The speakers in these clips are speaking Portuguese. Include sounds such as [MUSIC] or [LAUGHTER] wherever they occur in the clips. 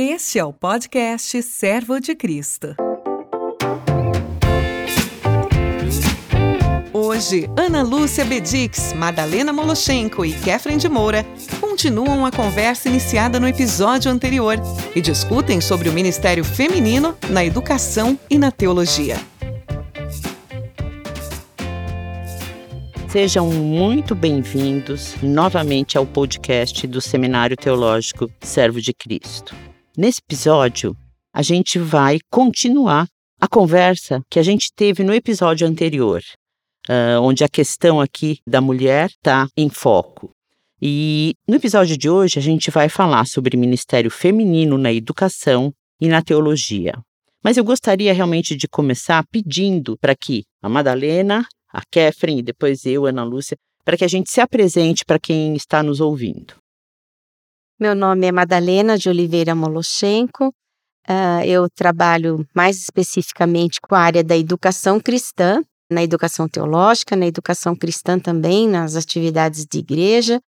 Este é o podcast Servo de Cristo. Hoje, Ana Lúcia Bedix, Madalena Moloshenko e Kefren de Moura continuam a conversa iniciada no episódio anterior e discutem sobre o ministério feminino na educação e na teologia. Sejam muito bem-vindos novamente ao podcast do Seminário Teológico Servo de Cristo. Nesse episódio, a gente vai continuar a conversa que a gente teve no episódio anterior, uh, onde a questão aqui da mulher está em foco. E no episódio de hoje, a gente vai falar sobre ministério feminino na educação e na teologia. Mas eu gostaria realmente de começar pedindo para que a Madalena, a Kefren e depois eu, Ana Lúcia, para que a gente se apresente para quem está nos ouvindo. Meu nome é Madalena de Oliveira Moloshenko. Uh, eu trabalho mais especificamente com a área da educação cristã, na educação teológica, na educação cristã também, nas atividades de igreja.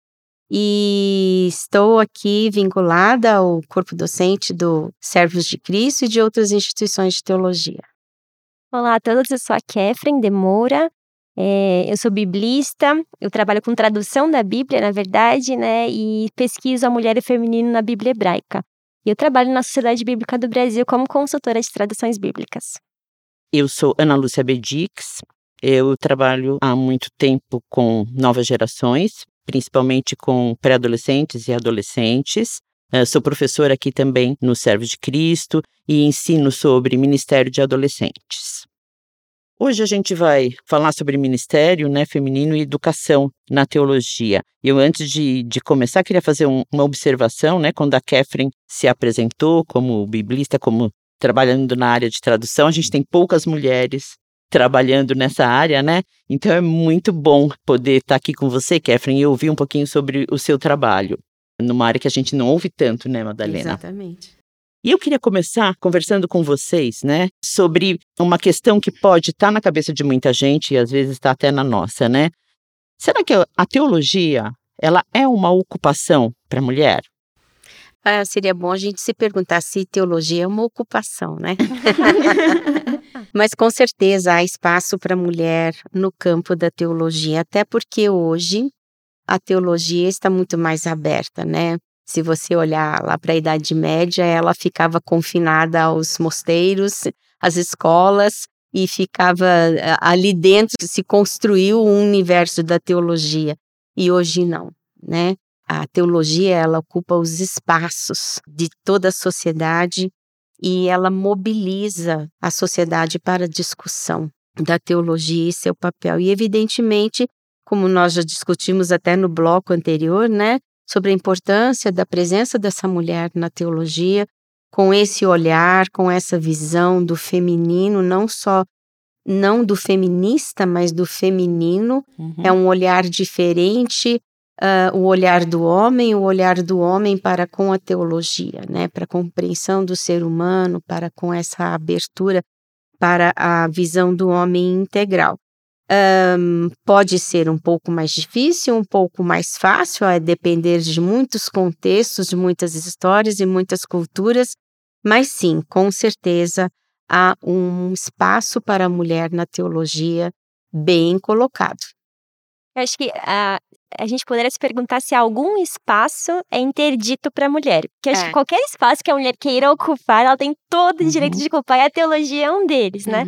E estou aqui vinculada ao corpo docente do Servos de Cristo e de outras instituições de teologia. Olá a todos, eu sou a Kefren de Moura, é, eu sou biblista, eu trabalho com tradução da Bíblia, na verdade, né? E pesquiso a mulher e feminino na Bíblia hebraica. E eu trabalho na Sociedade Bíblica do Brasil como consultora de traduções bíblicas. Eu sou Ana Lúcia Bedix. Eu trabalho há muito tempo com novas gerações, principalmente com pré-adolescentes e adolescentes. Eu sou professora aqui também no Servo de Cristo e ensino sobre ministério de adolescentes. Hoje a gente vai falar sobre ministério né, feminino e educação na teologia. Eu, antes de, de começar, queria fazer um, uma observação, né? Quando a Catherine se apresentou como biblista, como trabalhando na área de tradução, a gente tem poucas mulheres trabalhando nessa área, né? Então é muito bom poder estar aqui com você, Catherine, e ouvir um pouquinho sobre o seu trabalho, numa área que a gente não ouve tanto, né, Madalena? Exatamente. E eu queria começar conversando com vocês, né, sobre uma questão que pode estar na cabeça de muita gente e às vezes está até na nossa, né? Será que a teologia, ela é uma ocupação para a mulher? Ah, seria bom a gente se perguntar se teologia é uma ocupação, né? [LAUGHS] Mas com certeza há espaço para a mulher no campo da teologia, até porque hoje a teologia está muito mais aberta, né? Se você olhar lá para a Idade Média, ela ficava confinada aos mosteiros, às escolas, e ficava eh, ali dentro, se construiu um universo da teologia. E hoje não, né? A teologia, ela ocupa os espaços de toda a sociedade e ela mobiliza a sociedade para a discussão da teologia e seu papel. E, evidentemente, como nós já discutimos até no bloco anterior, né? Sobre a importância da presença dessa mulher na teologia, com esse olhar, com essa visão do feminino, não só não do feminista, mas do feminino. Uhum. É um olhar diferente, uh, o olhar do homem, o olhar do homem para com a teologia, né? Para a compreensão do ser humano, para com essa abertura para a visão do homem integral. Um, pode ser um pouco mais difícil, um pouco mais fácil, a depender de muitos contextos, de muitas histórias e muitas culturas, mas sim, com certeza há um espaço para a mulher na teologia bem colocado. Eu acho que a, a gente poderia se perguntar se algum espaço é interdito para a mulher. Porque acho é. que qualquer espaço que a mulher queira ocupar, ela tem todo o uhum. direito de ocupar, e a teologia é um deles, né?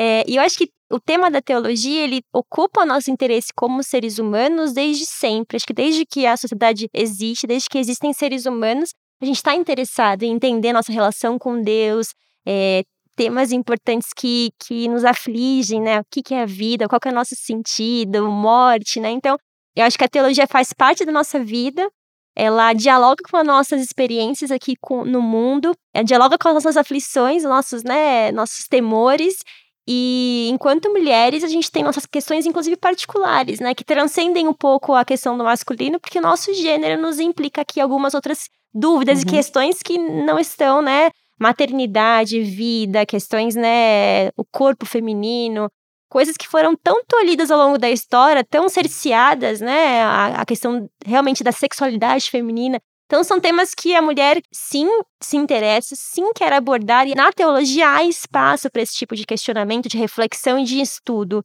É, e eu acho que o tema da teologia, ele ocupa nosso interesse como seres humanos desde sempre. Acho que desde que a sociedade existe, desde que existem seres humanos, a gente está interessado em entender nossa relação com Deus, é, temas importantes que, que nos afligem, né? O que, que é a vida, qual que é o nosso sentido, morte, né? Então, eu acho que a teologia faz parte da nossa vida, ela dialoga com as nossas experiências aqui com, no mundo, ela dialoga com as nossas aflições, nossos, né, nossos temores, e enquanto mulheres, a gente tem nossas questões, inclusive particulares, né? Que transcendem um pouco a questão do masculino, porque o nosso gênero nos implica aqui algumas outras dúvidas uhum. e questões que não estão, né? Maternidade, vida, questões, né? O corpo feminino, coisas que foram tão tolhidas ao longo da história, tão cerceadas, né? A, a questão realmente da sexualidade feminina. Então, são temas que a mulher sim se interessa, sim quer abordar, e na teologia há espaço para esse tipo de questionamento, de reflexão e de estudo.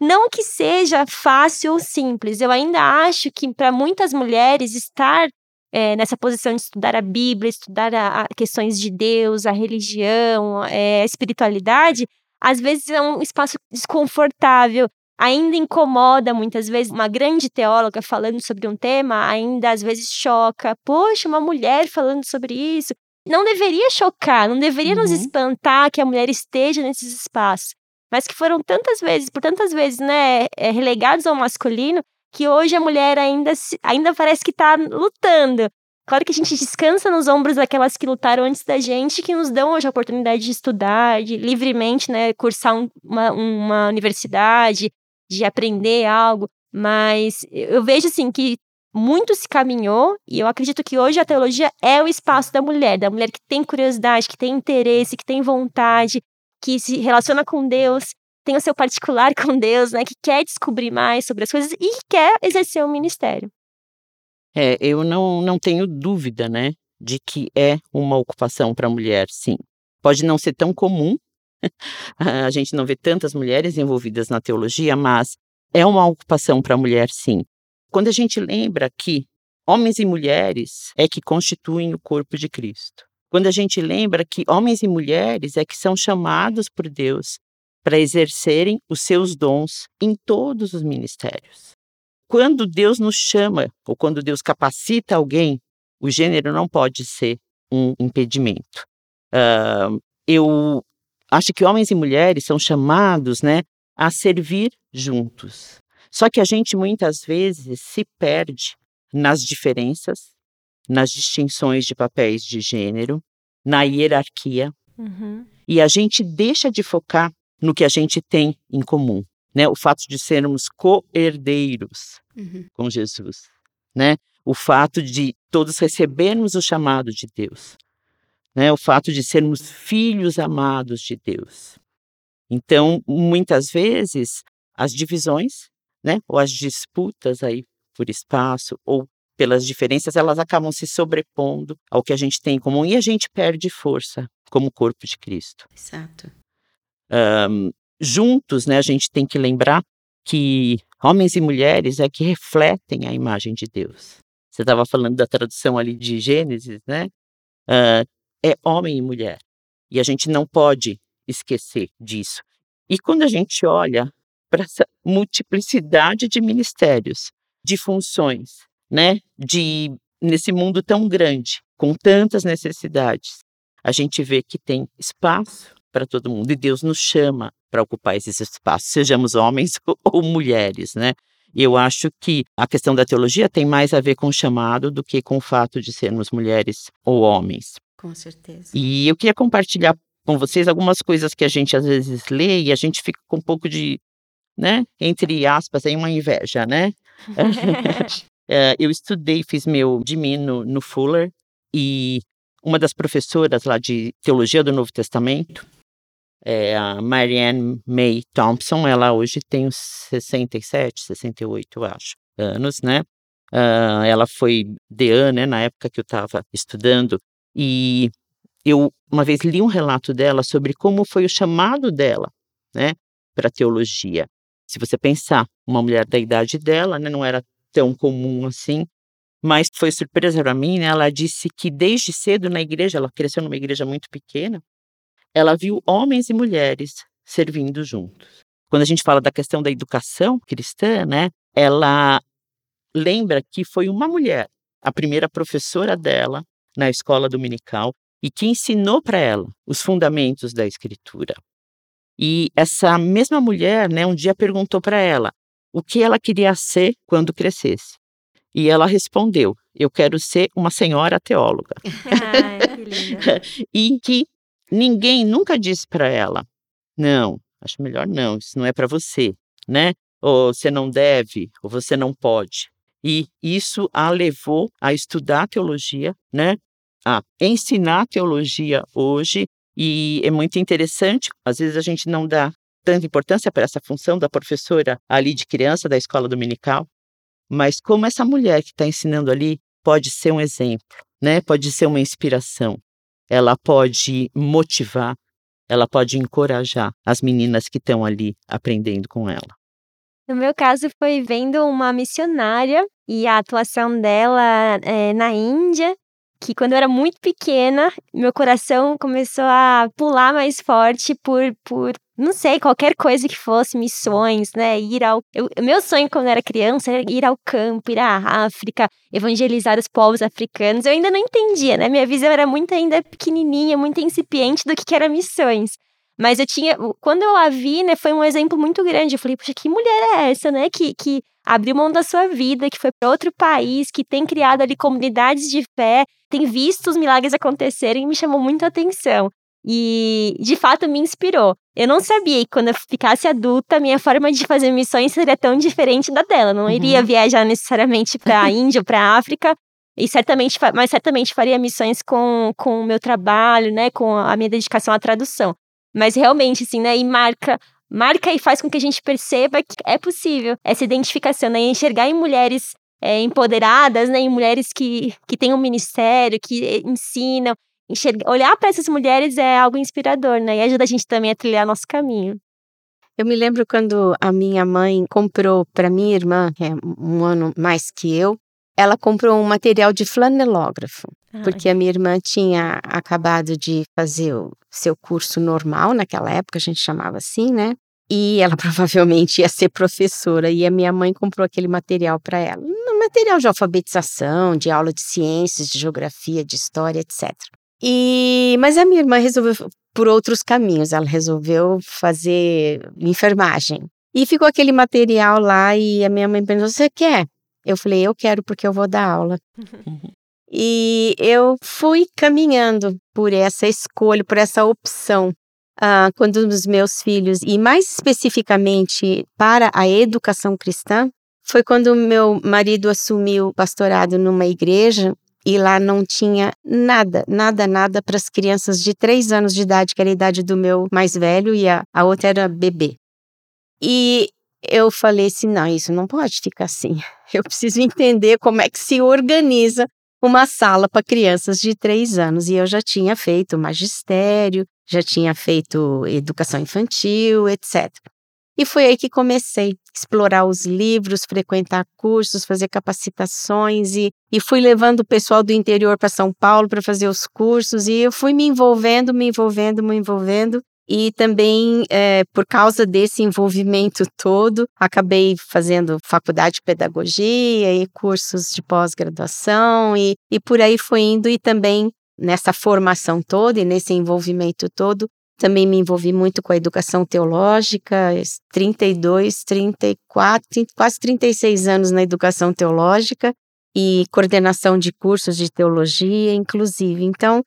Não que seja fácil ou simples, eu ainda acho que para muitas mulheres estar é, nessa posição de estudar a Bíblia, estudar a, a questões de Deus, a religião, é, a espiritualidade, às vezes é um espaço desconfortável, ainda incomoda muitas vezes. Uma grande teóloga falando sobre um tema ainda às vezes choca. Poxa, uma mulher falando sobre isso. Não deveria chocar, não deveria uhum. nos espantar que a mulher esteja nesses espaços. Mas que foram tantas vezes, por tantas vezes, né, é, relegados ao masculino, que hoje a mulher ainda, ainda parece que está lutando. Claro que a gente descansa nos ombros daquelas que lutaram antes da gente, que nos dão hoje a oportunidade de estudar, de livremente, né, cursar um, uma, uma universidade, de aprender algo, mas eu vejo assim que muito se caminhou e eu acredito que hoje a teologia é o espaço da mulher, da mulher que tem curiosidade, que tem interesse, que tem vontade, que se relaciona com Deus, tem o seu particular [LAUGHS] com Deus, né, que quer descobrir mais sobre as coisas e quer exercer o um ministério. É, eu não, não tenho dúvida, né, de que é uma ocupação para a mulher, sim. Pode não ser tão comum a gente não vê tantas mulheres envolvidas na teologia, mas é uma ocupação para a mulher, sim. Quando a gente lembra que homens e mulheres é que constituem o corpo de Cristo. Quando a gente lembra que homens e mulheres é que são chamados por Deus para exercerem os seus dons em todos os ministérios. Quando Deus nos chama, ou quando Deus capacita alguém, o gênero não pode ser um impedimento. Uh, eu acho que homens e mulheres são chamados, né, a servir juntos. Só que a gente muitas vezes se perde nas diferenças, nas distinções de papéis de gênero, na hierarquia, uhum. e a gente deixa de focar no que a gente tem em comum, né? O fato de sermos co-herdeiros uhum. com Jesus, né? O fato de todos recebermos o chamado de Deus né? O fato de sermos filhos amados de Deus. Então, muitas vezes, as divisões, né, ou as disputas aí por espaço ou pelas diferenças, elas acabam se sobrepondo ao que a gente tem em comum e a gente perde força como corpo de Cristo. Exato. Um, juntos, né, a gente tem que lembrar que homens e mulheres é que refletem a imagem de Deus. Você estava falando da tradução ali de Gênesis, né? Uh, é homem e mulher. E a gente não pode esquecer disso. E quando a gente olha para essa multiplicidade de ministérios, de funções, né, de nesse mundo tão grande, com tantas necessidades, a gente vê que tem espaço para todo mundo e Deus nos chama para ocupar esses espaços, sejamos homens [LAUGHS] ou mulheres, né? E eu acho que a questão da teologia tem mais a ver com o chamado do que com o fato de sermos mulheres ou homens. Com certeza. E eu queria compartilhar com vocês algumas coisas que a gente às vezes lê e a gente fica com um pouco de, né, entre aspas, aí uma inveja, né? é, [LAUGHS] [LAUGHS] eu estudei, fiz meu DMI no, no Fuller e uma das professoras lá de Teologia do Novo Testamento, é a Marianne May Thompson, ela hoje tem uns 67, 68, eu acho, anos, né? Uh, ela foi deã, né, na época que eu estava estudando, e eu uma vez li um relato dela sobre como foi o chamado dela, né, para teologia. Se você pensar, uma mulher da idade dela, né, não era tão comum assim, mas foi surpresa para mim, né? Ela disse que desde cedo na igreja, ela cresceu numa igreja muito pequena, ela viu homens e mulheres servindo juntos. Quando a gente fala da questão da educação cristã, né, ela lembra que foi uma mulher, a primeira professora dela, na escola dominical e que ensinou para ela os fundamentos da escritura. E essa mesma mulher, né, um dia perguntou para ela o que ela queria ser quando crescesse. E ela respondeu: Eu quero ser uma senhora teóloga. Ai, [LAUGHS] e que ninguém nunca disse para ela: Não, acho melhor não, isso não é para você, né? Ou você não deve, ou você não pode. E isso a levou a estudar teologia, né? A ensinar teologia hoje. E é muito interessante, às vezes a gente não dá tanta importância para essa função da professora ali de criança da escola dominical, mas como essa mulher que está ensinando ali pode ser um exemplo, né? Pode ser uma inspiração. Ela pode motivar, ela pode encorajar as meninas que estão ali aprendendo com ela. No meu caso, foi vendo uma missionária e a atuação dela é, na Índia, que quando eu era muito pequena, meu coração começou a pular mais forte por, por não sei, qualquer coisa que fosse, missões, né? Ir ao. Eu, meu sonho quando eu era criança era ir ao campo, ir à África, evangelizar os povos africanos. Eu ainda não entendia, né? Minha visão era muito ainda pequenininha, muito incipiente do que, que era missões. Mas eu tinha. Quando eu a vi, né, foi um exemplo muito grande. Eu falei, poxa, que mulher é essa, né? Que, que abriu mão da sua vida, que foi para outro país, que tem criado ali comunidades de fé, tem visto os milagres acontecerem e me chamou muito a atenção. E de fato me inspirou. Eu não sabia que quando eu ficasse adulta, minha forma de fazer missões seria tão diferente da dela. Não iria uhum. viajar necessariamente para a [LAUGHS] Índia ou para a África, e certamente, mas certamente faria missões com, com o meu trabalho, né, com a minha dedicação à tradução. Mas realmente, assim, né? E marca, marca e faz com que a gente perceba que é possível essa identificação, né? enxergar em mulheres é, empoderadas, né? Em mulheres que, que têm um ministério, que ensinam. Enxergar, olhar para essas mulheres é algo inspirador, né? E ajuda a gente também a trilhar nosso caminho. Eu me lembro quando a minha mãe comprou para minha irmã, que é um ano mais que eu, ela comprou um material de flanelógrafo, porque a minha irmã tinha acabado de fazer o seu curso normal, naquela época a gente chamava assim, né? E ela [LAUGHS] provavelmente ia ser professora, e a minha mãe comprou aquele material para ela. Um material de alfabetização, de aula de ciências, de geografia, de história, etc. E, mas a minha irmã resolveu por outros caminhos, ela resolveu fazer enfermagem. E ficou aquele material lá e a minha mãe perguntou: "Você quer?" Eu falei, eu quero porque eu vou dar aula. [LAUGHS] e eu fui caminhando por essa escolha, por essa opção. Uh, quando os meus filhos, e mais especificamente para a educação cristã, foi quando meu marido assumiu o pastorado numa igreja e lá não tinha nada, nada, nada para as crianças de três anos de idade, que era a idade do meu mais velho, e a, a outra era bebê. E eu falei assim: não, isso não pode ficar assim. [LAUGHS] Eu preciso entender como é que se organiza uma sala para crianças de três anos. E eu já tinha feito magistério, já tinha feito educação infantil, etc. E foi aí que comecei a explorar os livros, frequentar cursos, fazer capacitações e, e fui levando o pessoal do interior para São Paulo para fazer os cursos e eu fui me envolvendo, me envolvendo, me envolvendo e também, é, por causa desse envolvimento todo, acabei fazendo faculdade de pedagogia e cursos de pós-graduação, e, e por aí foi indo. E também nessa formação toda e nesse envolvimento todo, também me envolvi muito com a educação teológica, 32, 34, quase 36 anos na educação teológica e coordenação de cursos de teologia, inclusive. Então,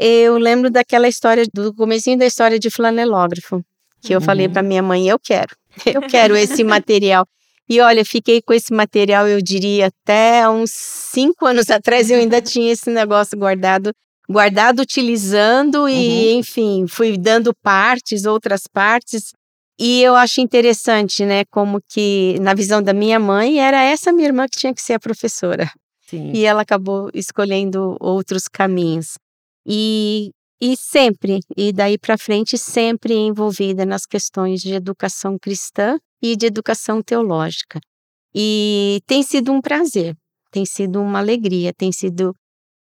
eu lembro daquela história, do comecinho da história de flanelógrafo, que eu uhum. falei para minha mãe, eu quero, [LAUGHS] eu quero [LAUGHS] esse material. E olha, fiquei com esse material, eu diria, até uns cinco anos [LAUGHS] atrás eu ainda tinha esse negócio guardado, guardado, utilizando e, uhum. enfim, fui dando partes, outras partes. E eu acho interessante, né, como que na visão da minha mãe era essa minha irmã que tinha que ser a professora. Sim. E ela acabou escolhendo outros caminhos. E, e sempre, e daí para frente, sempre envolvida nas questões de educação cristã e de educação teológica. E tem sido um prazer, tem sido uma alegria, tem sido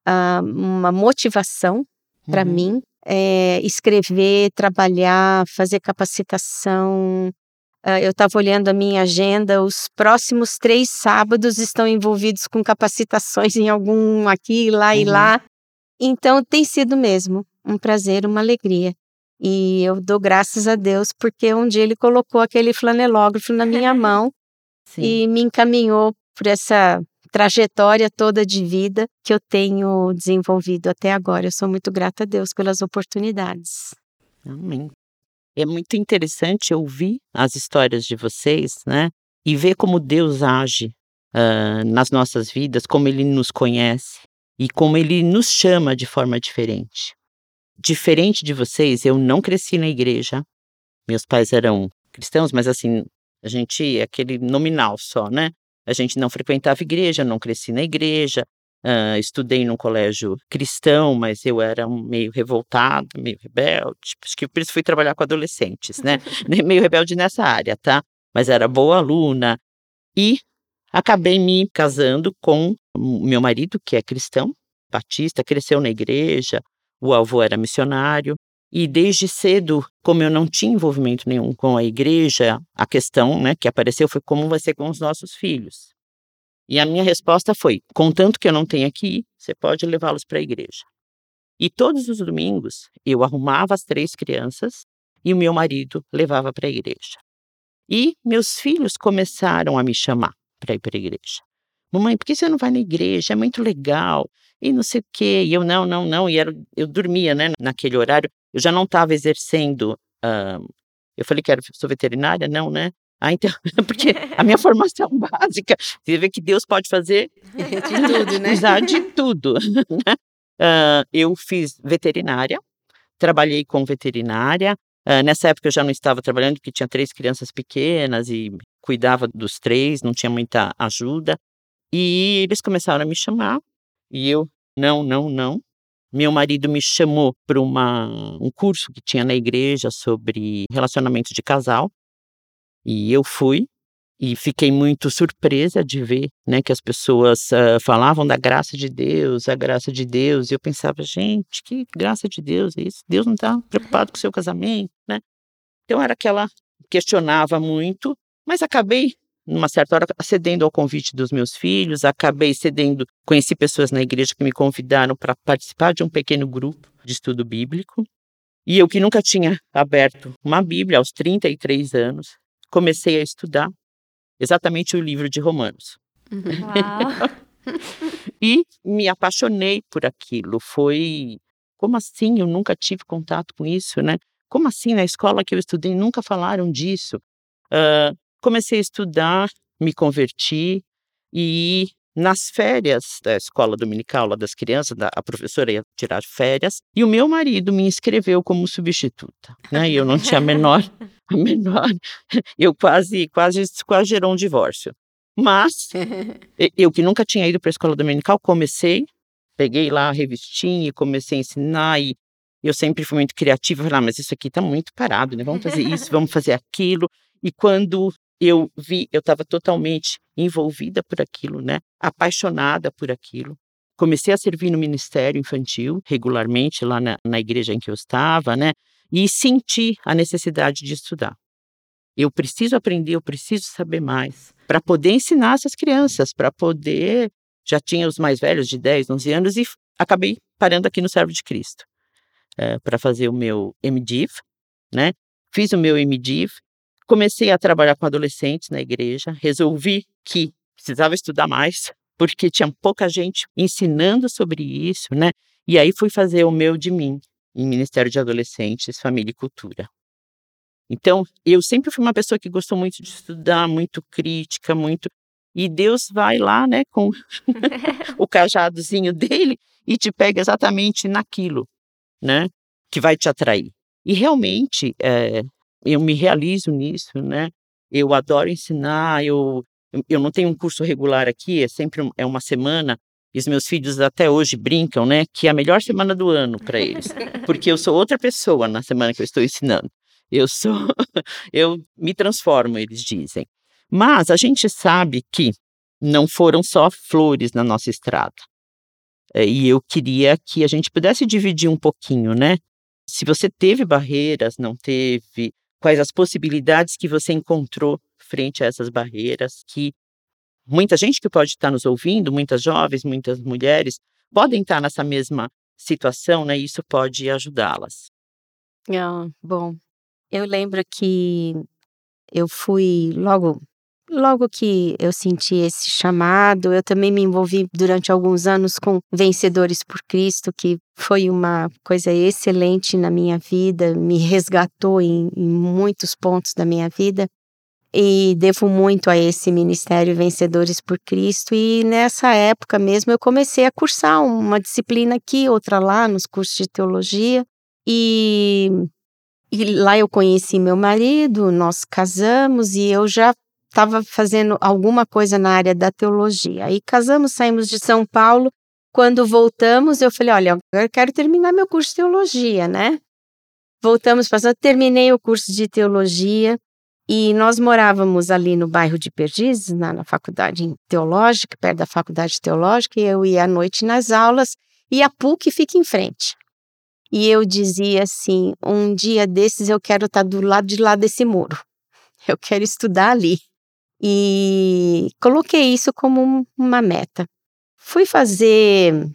uh, uma motivação para uhum. mim é, escrever, trabalhar, fazer capacitação. Uh, eu estava olhando a minha agenda, os próximos três sábados estão envolvidos com capacitações [LAUGHS] em algum aqui, lá uhum. e lá. Então tem sido mesmo um prazer, uma alegria. E eu dou graças a Deus porque um dia ele colocou aquele flanelógrafo na minha [LAUGHS] mão e me encaminhou por essa trajetória toda de vida que eu tenho desenvolvido até agora. Eu sou muito grata a Deus pelas oportunidades. Amém. É muito interessante ouvir as histórias de vocês, né? E ver como Deus age uh, nas nossas vidas, como Ele nos conhece e como ele nos chama de forma diferente. Diferente de vocês, eu não cresci na igreja. Meus pais eram cristãos, mas assim, a gente, aquele nominal só, né? A gente não frequentava igreja, não cresci na igreja. Uh, estudei num colégio cristão, mas eu era meio revoltada, meio rebelde. Acho que por isso fui trabalhar com adolescentes, né? [LAUGHS] meio rebelde nessa área, tá? Mas era boa aluna. E acabei me casando com meu marido, que é cristão, batista, cresceu na igreja, o avô era missionário. E desde cedo, como eu não tinha envolvimento nenhum com a igreja, a questão né, que apareceu foi como vai ser com os nossos filhos. E a minha resposta foi: contanto que eu não tenha que ir, você pode levá-los para a igreja. E todos os domingos eu arrumava as três crianças e o meu marido levava para a igreja. E meus filhos começaram a me chamar para ir para a igreja. Mamãe, por que você não vai na igreja? É muito legal. E não sei o quê. E eu, não, não, não. E era, eu dormia, né, naquele horário. Eu já não estava exercendo. Eu falei que era, sou veterinária? Não, né? Ah, então, [LAUGHS] porque a minha [LAUGHS] formação [LAUGHS] básica, você vê que Deus pode fazer de tudo, né? Usar de tudo. Né? Uh, eu fiz veterinária, trabalhei com veterinária. Uh, nessa época eu já não estava trabalhando, porque tinha três crianças pequenas e cuidava dos três, não tinha muita ajuda. E eles começaram a me chamar, e eu, não, não, não. Meu marido me chamou para um curso que tinha na igreja sobre relacionamento de casal. E eu fui e fiquei muito surpresa de ver, né, que as pessoas uh, falavam da graça de Deus, a graça de Deus. E eu pensava, gente, que graça de Deus é isso? Deus não está preocupado com o seu casamento, né? Então era aquela questionava muito, mas acabei numa certa hora cedendo ao convite dos meus filhos, acabei cedendo, conheci pessoas na igreja que me convidaram para participar de um pequeno grupo de estudo bíblico. E eu que nunca tinha aberto uma Bíblia aos 33 anos, comecei a estudar exatamente o livro de Romanos. [LAUGHS] e me apaixonei por aquilo. Foi como assim? Eu nunca tive contato com isso, né? Como assim na escola que eu estudei nunca falaram disso? Uh, comecei a estudar, me converti e nas férias da escola dominical lá das crianças, a professora ia tirar férias, e o meu marido me inscreveu como substituta, né? E eu não tinha a menor, a menor, eu quase, quase, quase gerou um divórcio. Mas [LAUGHS] eu que nunca tinha ido para a escola dominical, comecei, peguei lá a revistinha e comecei a ensinar e eu sempre fui muito criativa, falei, ah, mas isso aqui está muito parado, né? Vamos fazer isso, vamos fazer aquilo. E quando eu vi, eu estava totalmente envolvida por aquilo, né? Apaixonada por aquilo. Comecei a servir no ministério infantil regularmente lá na, na igreja em que eu estava, né? E senti a necessidade de estudar. Eu preciso aprender, eu preciso saber mais para poder ensinar essas crianças, para poder. Já tinha os mais velhos de 10, 11 anos e acabei parando aqui no Servo de Cristo é, eh, para fazer o meu MDiv, né? Fiz o meu MDiv Comecei a trabalhar com adolescentes na igreja, resolvi que precisava estudar mais, [LAUGHS] porque tinha pouca gente ensinando sobre isso, né? E aí fui fazer o meu de mim, em Ministério de Adolescentes, Família e Cultura. Então, eu sempre fui uma pessoa que gostou muito de estudar, muito crítica, muito. E Deus vai lá, né, com [LAUGHS] o cajadozinho dele e te pega exatamente naquilo, né, que vai te atrair. E realmente, é, eu me realizo nisso, né? Eu adoro ensinar, eu, eu não tenho um curso regular aqui, é sempre é uma semana, e os meus filhos até hoje brincam, né, que é a melhor semana do ano para eles, porque eu sou outra pessoa na semana que eu estou ensinando. Eu sou, [LAUGHS] eu me transformo, eles dizem. Mas a gente sabe que não foram só flores na nossa estrada. É, e eu queria que a gente pudesse dividir um pouquinho, né? Se você teve barreiras, não teve, quais as possibilidades que você encontrou frente a essas barreiras que muita gente que pode estar nos ouvindo, muitas jovens, muitas mulheres, podem estar nessa mesma situação, né? E isso pode ajudá-las. Ah, bom, eu lembro que eu fui logo Logo que eu senti esse chamado, eu também me envolvi durante alguns anos com Vencedores por Cristo, que foi uma coisa excelente na minha vida, me resgatou em, em muitos pontos da minha vida. E devo muito a esse ministério Vencedores por Cristo. E nessa época mesmo eu comecei a cursar uma disciplina aqui, outra lá, nos cursos de teologia. E e lá eu conheci meu marido, nós casamos e eu já estava fazendo alguma coisa na área da teologia. Aí casamos, saímos de São Paulo quando voltamos, eu falei: olha, eu quero terminar meu curso de teologia, né? Voltamos, passando, terminei o curso de teologia e nós morávamos ali no bairro de Perdizes, na, na faculdade teológica, perto da faculdade teológica, e eu ia à noite nas aulas e a PUC fica em frente. E eu dizia assim: um dia desses eu quero estar do lado de lá desse muro. Eu quero estudar ali. E coloquei isso como uma meta. Fui fazer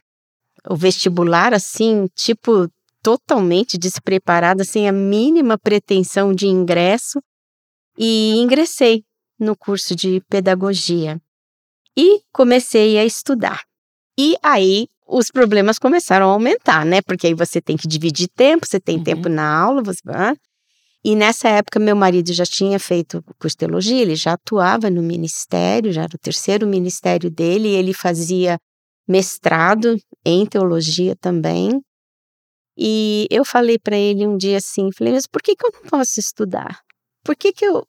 o vestibular assim, tipo, totalmente despreparada, sem a mínima pretensão de ingresso, e ingressei no curso de pedagogia. E comecei a estudar. E aí os problemas começaram a aumentar, né? Porque aí você tem que dividir tempo, você tem uhum. tempo na aula, você. E nessa época, meu marido já tinha feito teologia, ele já atuava no ministério, já era o terceiro ministério dele, ele fazia mestrado em teologia também. E eu falei para ele um dia assim, falei, mas por que, que eu não posso estudar? Por que, que eu.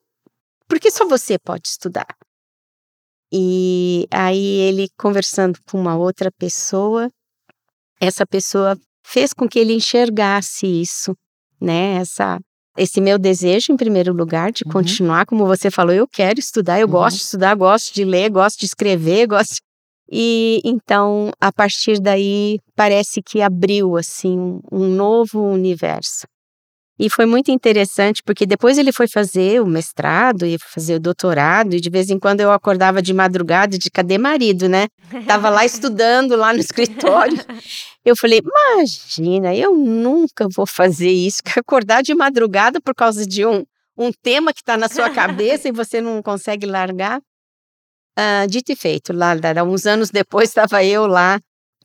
Por que só você pode estudar? E aí ele conversando com uma outra pessoa, essa pessoa fez com que ele enxergasse isso, né? Essa esse meu desejo em primeiro lugar de uhum. continuar, como você falou, eu quero estudar, eu uhum. gosto de estudar, gosto de ler, gosto de escrever, gosto e então a partir daí parece que abriu assim um novo universo. E foi muito interessante porque depois ele foi fazer o mestrado e fazer o doutorado e de vez em quando eu acordava de madrugada de cadê marido, né? [LAUGHS] Tava lá estudando lá no escritório. Eu falei: "Imagina, eu nunca vou fazer isso, acordar de madrugada por causa de um um tema que está na sua cabeça e você não consegue largar". Uh, dito e feito, lá, lá uns anos depois estava eu lá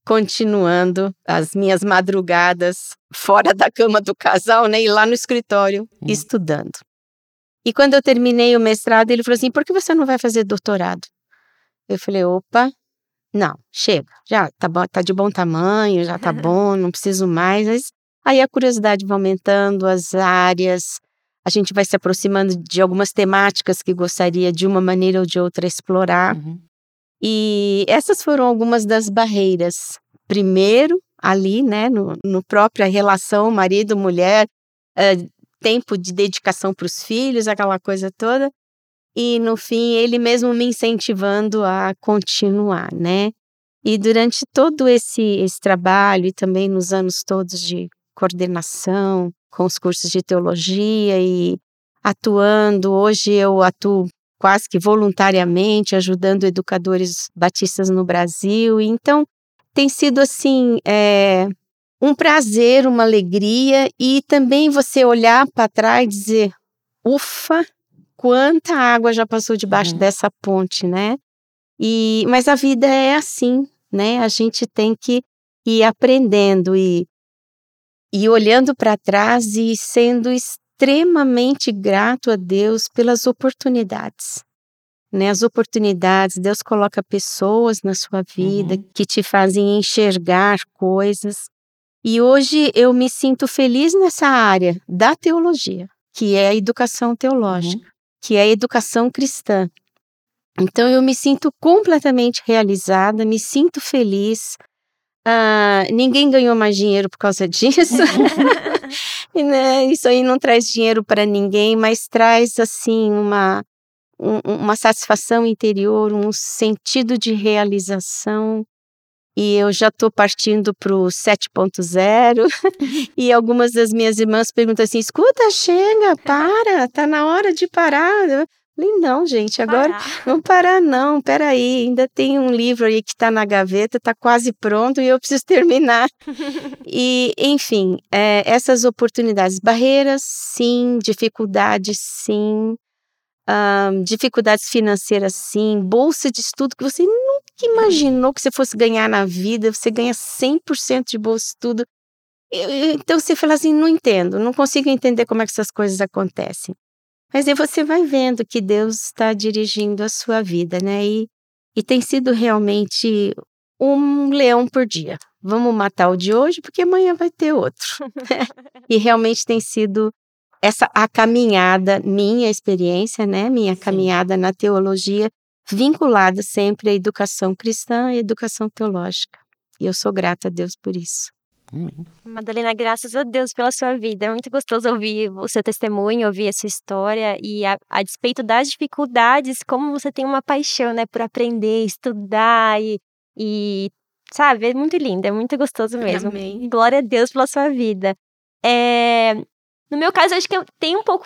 continuando as minhas madrugadas fora da cama do casal, né? E lá no escritório uhum. estudando. E quando eu terminei o mestrado, ele falou assim: por que você não vai fazer doutorado? Eu falei: opa, não, chega, já tá, bom, tá de bom tamanho, já tá [LAUGHS] bom, não preciso mais. Mas aí a curiosidade vai aumentando, as áreas, a gente vai se aproximando de algumas temáticas que gostaria de uma maneira ou de outra explorar. Uhum. E essas foram algumas das barreiras. Primeiro, ali, né, no, no própria relação marido-mulher, é, tempo de dedicação para os filhos, aquela coisa toda. E no fim, ele mesmo me incentivando a continuar, né? E durante todo esse, esse trabalho e também nos anos todos de coordenação com os cursos de teologia e atuando, hoje eu atuo quase que voluntariamente ajudando educadores batistas no Brasil. Então, tem sido assim é, um prazer, uma alegria e também você olhar para trás e dizer: ufa, quanta água já passou debaixo uhum. dessa ponte, né? E, mas a vida é assim, né? A gente tem que ir aprendendo e, e olhando para trás e sendo extremamente grato a Deus pelas oportunidades. Né, as oportunidades, Deus coloca pessoas na sua vida uhum. que te fazem enxergar coisas. E hoje eu me sinto feliz nessa área da teologia, que é a educação teológica, uhum. que é a educação cristã. Então eu me sinto completamente realizada, me sinto feliz. Uh, ninguém ganhou mais dinheiro por causa disso. [LAUGHS] e, né, isso aí não traz dinheiro para ninguém, mas traz assim uma, um, uma satisfação interior, um sentido de realização. E eu já estou partindo para o 7.0. e algumas das minhas irmãs perguntam assim: escuta, chega, para, tá na hora de parar. Falei, não, gente, agora parar. [LAUGHS] não parar, não, peraí, ainda tem um livro aí que está na gaveta, está quase pronto e eu preciso [LAUGHS] terminar. [LAUGHS] e, enfim, é, essas oportunidades, barreiras, sim, dificuldades, sim, um, dificuldades financeiras, sim, bolsa de estudo que você nunca imaginou que você fosse ganhar na vida, você ganha 100% de bolsa de estudo. Então você fala assim: não entendo, não consigo entender como é que essas coisas acontecem. Mas aí você vai vendo que Deus está dirigindo a sua vida, né? E, e tem sido realmente um leão por dia. Vamos matar o de hoje, porque amanhã vai ter outro. [LAUGHS] e realmente tem sido essa a caminhada, minha experiência, né, minha Sim. caminhada na teologia, vinculada sempre à educação cristã e educação teológica. E eu sou grata a Deus por isso. Madalena, graças a Deus pela sua vida. É muito gostoso ouvir o seu testemunho, ouvir essa história e a, a despeito das dificuldades, como você tem uma paixão, né, por aprender, estudar e, e sabe, é muito lindo, é muito gostoso mesmo. Amém. Glória a Deus pela sua vida. É, no meu caso, acho que tem um pouco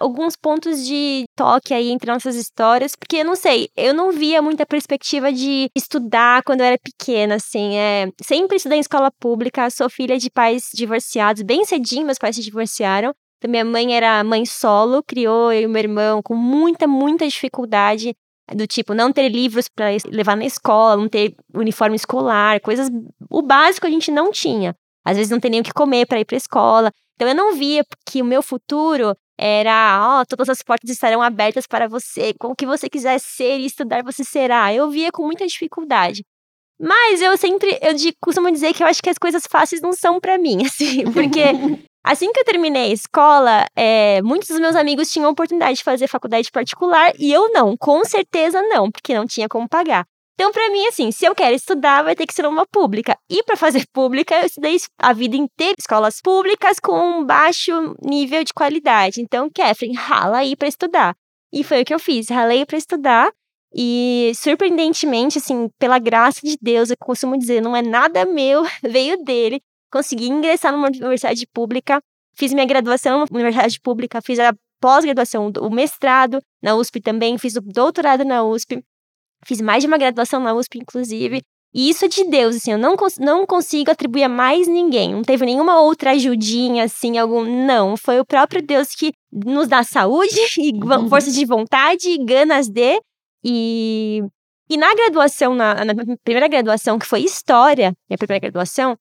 alguns pontos de toque aí entre nossas histórias, porque eu não sei, eu não via muita perspectiva de estudar quando eu era pequena, assim, é, sempre estudei em escola pública, sou filha de pais divorciados, bem cedinho meus pais se divorciaram, então minha mãe era mãe solo, criou eu e meu irmão com muita, muita dificuldade, do tipo não ter livros para levar na escola, não ter uniforme escolar, coisas, o básico a gente não tinha. Às vezes não tem nem o que comer para ir para escola. Então eu não via que o meu futuro era, ó, oh, todas as portas estarão abertas para você, com o que você quiser ser e estudar você será. Eu via com muita dificuldade. Mas eu sempre, eu costumo dizer que eu acho que as coisas fáceis não são para mim, [LAUGHS] assim, porque assim que eu terminei a escola, é, muitos dos meus amigos tinham a oportunidade de fazer faculdade particular e eu não, com certeza não, porque não tinha como pagar. Então, para mim, assim, se eu quero estudar, vai ter que ser uma pública. E para fazer pública, eu estudei a vida inteira escolas públicas com um baixo nível de qualidade. Então, Catherine, rala aí para estudar. E foi o que eu fiz, ralei para estudar. E surpreendentemente, assim, pela graça de Deus, eu costumo dizer, não é nada meu, [LAUGHS] veio dele. Consegui ingressar numa universidade pública, fiz minha graduação na universidade pública, fiz a pós-graduação, o mestrado na USP também, fiz o doutorado na USP. Fiz mais de uma graduação na USP, inclusive. E isso é de Deus, assim, eu não, cons não consigo atribuir a mais ninguém. Não teve nenhuma outra ajudinha, assim, algum. Não, foi o próprio Deus que nos dá saúde [LAUGHS] e uhum. força de vontade e ganas de. E, e na graduação, na, na primeira graduação, que foi História, minha primeira graduação,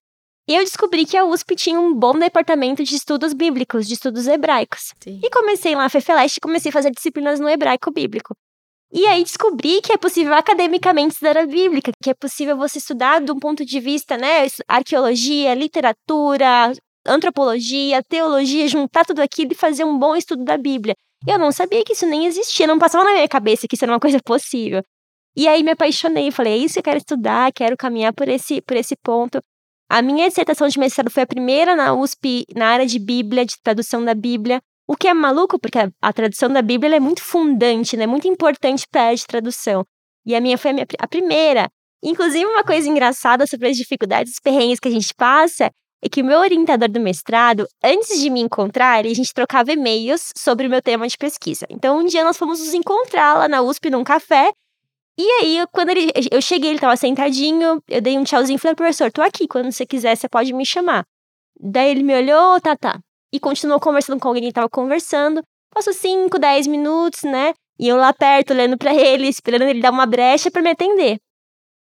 eu descobri que a USP tinha um bom departamento de estudos bíblicos, de estudos hebraicos. Sim. E comecei lá na FEFELEST e comecei a fazer disciplinas no hebraico bíblico. E aí descobri que é possível academicamente estudar a Bíblia, que é possível você estudar de um ponto de vista, né, arqueologia, literatura, antropologia, teologia, juntar tudo aquilo e fazer um bom estudo da Bíblia. Eu não sabia que isso nem existia, não passava na minha cabeça que isso era uma coisa possível. E aí me apaixonei, falei, é isso que eu quero estudar, quero caminhar por esse, por esse ponto. A minha dissertação de mestrado foi a primeira na USP na área de Bíblia, de tradução da Bíblia. O que é maluco, porque a, a tradução da Bíblia é muito fundante, né? Muito importante para a tradução. E a minha foi a, minha, a primeira. Inclusive, uma coisa engraçada sobre as dificuldades, os perrengues que a gente passa, é que o meu orientador do mestrado, antes de me encontrar, a gente trocava e-mails sobre o meu tema de pesquisa. Então, um dia nós fomos nos encontrar lá na USP num café. E aí, quando ele, eu cheguei, ele estava sentadinho, eu dei um tchauzinho e falei, professor, tô aqui, quando você quiser, você pode me chamar. Daí ele me olhou, tá, tá e continuou conversando com alguém que estava conversando. Passou 5, 10 minutos, né? E eu lá perto, olhando para ele, esperando ele dar uma brecha para me atender.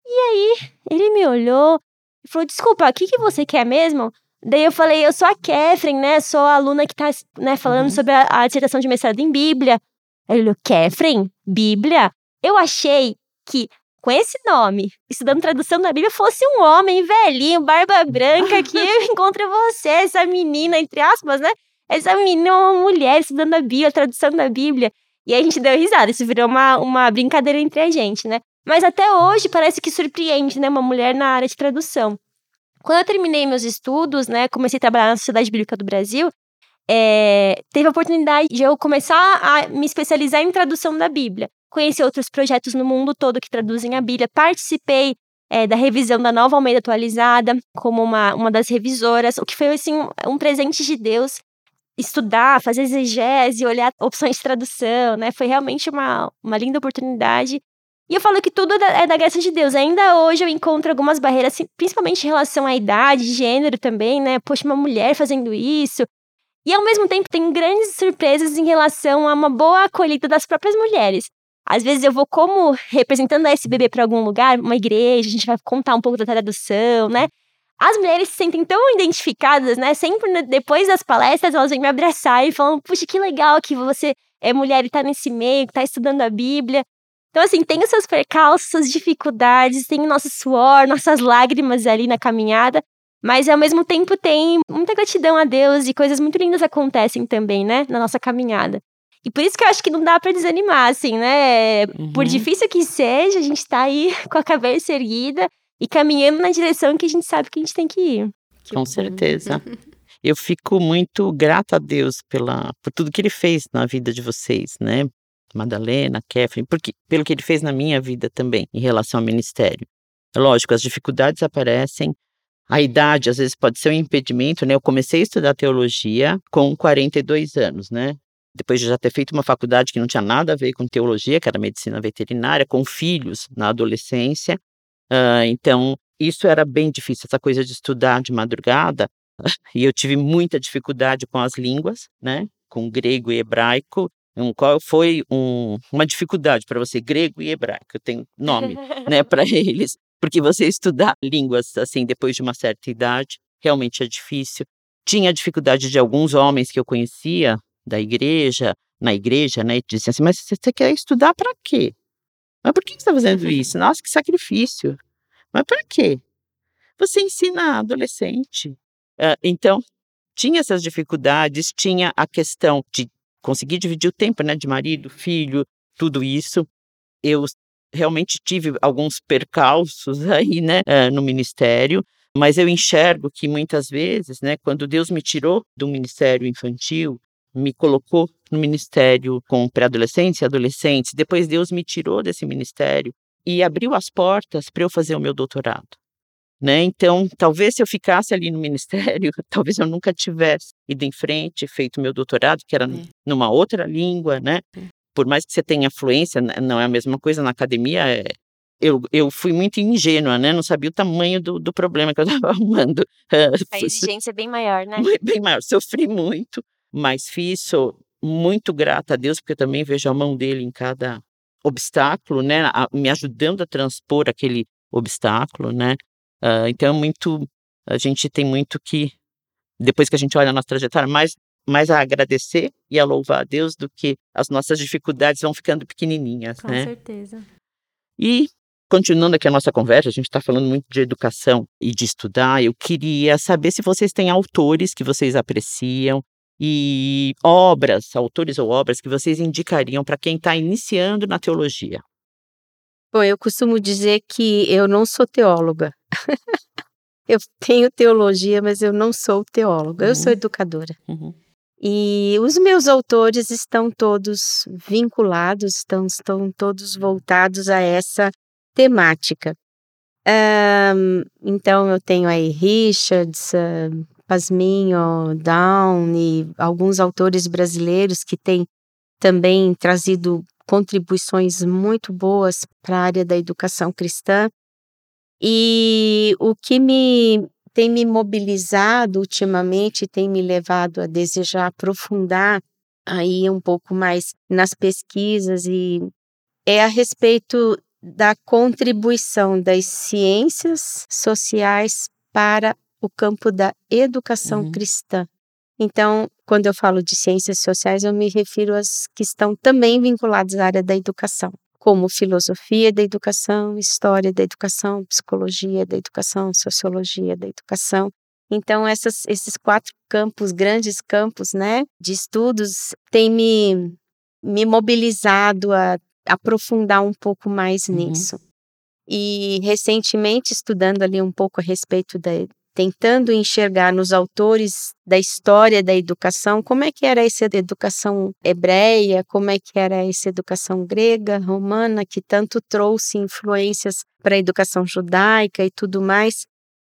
E aí, ele me olhou e falou: Desculpa, o que, que você quer mesmo? Daí eu falei: Eu sou a Catherine, né? Sou a aluna que tá né, falando uhum. sobre a, a dissertação de mestrado em Bíblia. Ele olhou: Catherine? Bíblia? Eu achei que com esse nome, estudando tradução da Bíblia, fosse um homem velhinho, barba branca, que [LAUGHS] eu encontro você, essa menina, entre aspas, né? Essa menina é uma mulher estudando a Bíblia, tradução da Bíblia. E aí a gente deu risada, isso virou uma, uma brincadeira entre a gente, né? Mas até hoje parece que surpreende, né? Uma mulher na área de tradução. Quando eu terminei meus estudos, né? Comecei a trabalhar na Sociedade Bíblica do Brasil, é, teve a oportunidade de eu começar a me especializar em tradução da Bíblia conheci outros projetos no mundo todo que traduzem a Bíblia, participei é, da revisão da Nova Almeida Atualizada como uma, uma das revisoras, o que foi assim um, presente de Deus estudar, fazer exegese, olhar opções de tradução, né? Foi realmente uma, uma linda oportunidade. E eu falo que tudo é da, é da graça de Deus. Ainda hoje eu encontro algumas barreiras, principalmente em relação à idade, gênero também, né? Poxa, uma mulher fazendo isso. E ao mesmo tempo tem grandes surpresas em relação a uma boa acolhida das próprias mulheres. Às vezes eu vou como representando a SBB para algum lugar, uma igreja, a gente vai contar um pouco da tradução, né? As mulheres se sentem tão identificadas, né? Sempre depois das palestras elas vêm me abraçar e falam: "Puxa, que legal que você é mulher e tá nesse meio, que tá estudando a Bíblia". Então, assim, tem os seus percalços, suas dificuldades, tem o nosso suor, nossas lágrimas ali na caminhada, mas ao mesmo tempo tem muita gratidão a Deus e coisas muito lindas acontecem também, né, na nossa caminhada. E por isso que eu acho que não dá para desanimar, assim, né? Uhum. Por difícil que seja, a gente tá aí [LAUGHS] com a cabeça erguida, e caminhando na direção que a gente sabe que a gente tem que ir. Que Com bom. certeza. [LAUGHS] Eu fico muito grata a Deus pela, por tudo que ele fez na vida de vocês, né? Madalena, Catherine, porque, pelo que ele fez na minha vida também, em relação ao ministério. Lógico, as dificuldades aparecem, a idade às vezes pode ser um impedimento, né? Eu comecei a estudar teologia com 42 anos, né? Depois de já ter feito uma faculdade que não tinha nada a ver com teologia, que era medicina veterinária, com filhos na adolescência. Uh, então, isso era bem difícil, essa coisa de estudar de madrugada. [LAUGHS] e eu tive muita dificuldade com as línguas, né? Com grego e hebraico. Um, qual foi um, uma dificuldade para você, grego e hebraico? Eu tenho nome, né, [LAUGHS] para eles. Porque você estudar línguas assim depois de uma certa idade realmente é difícil. Tinha dificuldade de alguns homens que eu conhecia da igreja, na igreja, né? E diziam assim: Mas você quer estudar para quê? Mas por que você está fazendo [LAUGHS] isso? Nossa, que sacrifício. Mas para quê? Você ensina adolescente. Uh, então, tinha essas dificuldades, tinha a questão de conseguir dividir o tempo, né, de marido, filho, tudo isso. Eu realmente tive alguns percalços [LAUGHS] aí, né, uh, no ministério, mas eu enxergo que muitas vezes, né, quando Deus me tirou do ministério infantil, me colocou no ministério com pré-adolescentes e adolescentes, depois Deus me tirou desse ministério e abriu as portas para eu fazer o meu doutorado. Né? Então, talvez se eu ficasse ali no [LAUGHS] ministério, talvez eu nunca tivesse ido em frente, feito meu doutorado, que era é. numa outra língua, né? É. Por mais que você tenha fluência, não é a mesma coisa na academia. É... Eu, eu fui muito ingênua, né? Não sabia o tamanho do, do problema que eu [LAUGHS] estava arrumando. A exigência é bem maior, né? Bem maior. Sofri muito, mas fiz, muito grata a Deus, porque eu também vejo a mão dele em cada obstáculo, né? A, me ajudando a transpor aquele obstáculo, né? Uh, então, muito, a gente tem muito que, depois que a gente olha a nossa trajetória, mais, mais a agradecer e a louvar a Deus do que as nossas dificuldades vão ficando pequenininhas, Com né? certeza. E, continuando aqui a nossa conversa, a gente está falando muito de educação e de estudar, eu queria saber se vocês têm autores que vocês apreciam, e obras, autores ou obras que vocês indicariam para quem está iniciando na teologia? Bom, eu costumo dizer que eu não sou teóloga. [LAUGHS] eu tenho teologia, mas eu não sou teóloga, uhum. eu sou uhum. educadora. Uhum. E os meus autores estão todos vinculados, estão, estão todos voltados a essa temática. Um, então, eu tenho aí Richards, Pasminho, Down e alguns autores brasileiros que têm também trazido contribuições muito boas para a área da educação cristã. E o que me tem me mobilizado ultimamente, tem me levado a desejar aprofundar aí um pouco mais nas pesquisas e é a respeito da contribuição das ciências sociais para o campo da educação uhum. cristã. Então, quando eu falo de ciências sociais, eu me refiro às que estão também vinculadas à área da educação, como filosofia da educação, história da educação, psicologia da educação, sociologia da educação. Então, essas, esses quatro campos, grandes campos, né, de estudos, têm me, me mobilizado a aprofundar um pouco mais uhum. nisso. E recentemente, estudando ali um pouco a respeito da, tentando enxergar nos autores da história da educação como é que era essa educação hebreia, como é que era essa educação grega, romana, que tanto trouxe influências para a educação judaica e tudo mais.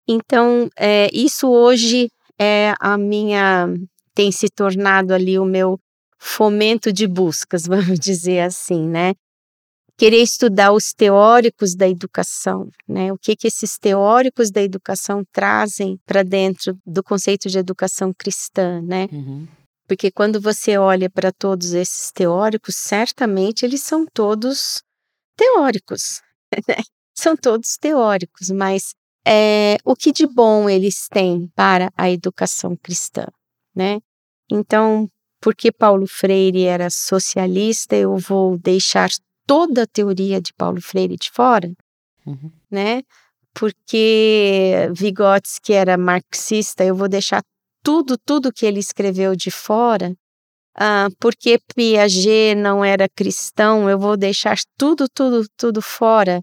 Então, é, isso hoje é a minha tem se tornado ali o meu fomento de buscas, [LAUGHS] vamos dizer assim, né? Querer estudar os teóricos da educação, né? O que que esses teóricos da educação trazem para dentro do conceito de educação cristã, né? Uhum. Porque quando você olha para todos esses teóricos, certamente eles são todos teóricos, [LAUGHS] né? São todos teóricos, mas é, o que de bom eles têm para a educação cristã, né? Então, porque Paulo Freire era socialista, eu vou deixar toda a teoria de Paulo Freire de fora, uhum. né? Porque Vygotsky era marxista, eu vou deixar tudo, tudo que ele escreveu de fora. Ah, porque Piaget não era cristão, eu vou deixar tudo, tudo, tudo fora.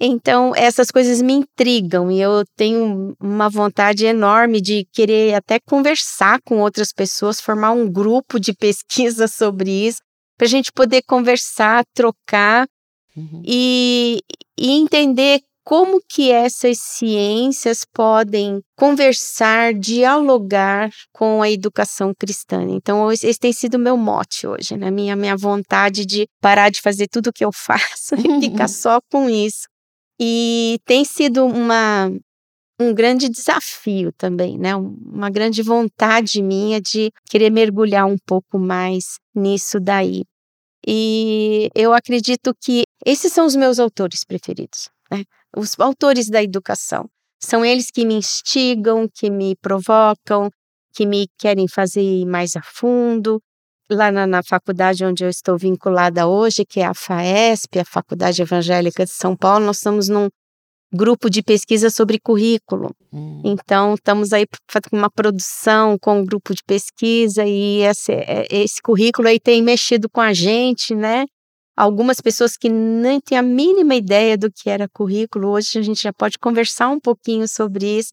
Então, essas coisas me intrigam e eu tenho uma vontade enorme de querer até conversar com outras pessoas, formar um grupo de pesquisa [LAUGHS] sobre isso, para a gente poder conversar, trocar uhum. e, e entender como que essas ciências podem conversar, dialogar com a educação cristã. Então, esse tem sido o meu mote hoje, né? Minha, minha vontade de parar de fazer tudo o que eu [LAUGHS] faço e ficar [LAUGHS] só com isso. E tem sido uma, um grande desafio também, né? Uma grande vontade minha de querer mergulhar um pouco mais nisso daí. E eu acredito que esses são os meus autores preferidos, né? Os autores da educação. São eles que me instigam, que me provocam, que me querem fazer ir mais a fundo, lá na, na, faculdade onde eu estou vinculada hoje, que é a FAESP, a Faculdade Evangélica de São Paulo, nós estamos num grupo de pesquisa sobre currículo. Hum. Então, estamos aí fazendo uma produção com um grupo de pesquisa e esse, é, esse currículo aí tem mexido com a gente, né? Algumas pessoas que nem têm a mínima ideia do que era currículo, hoje a gente já pode conversar um pouquinho sobre isso.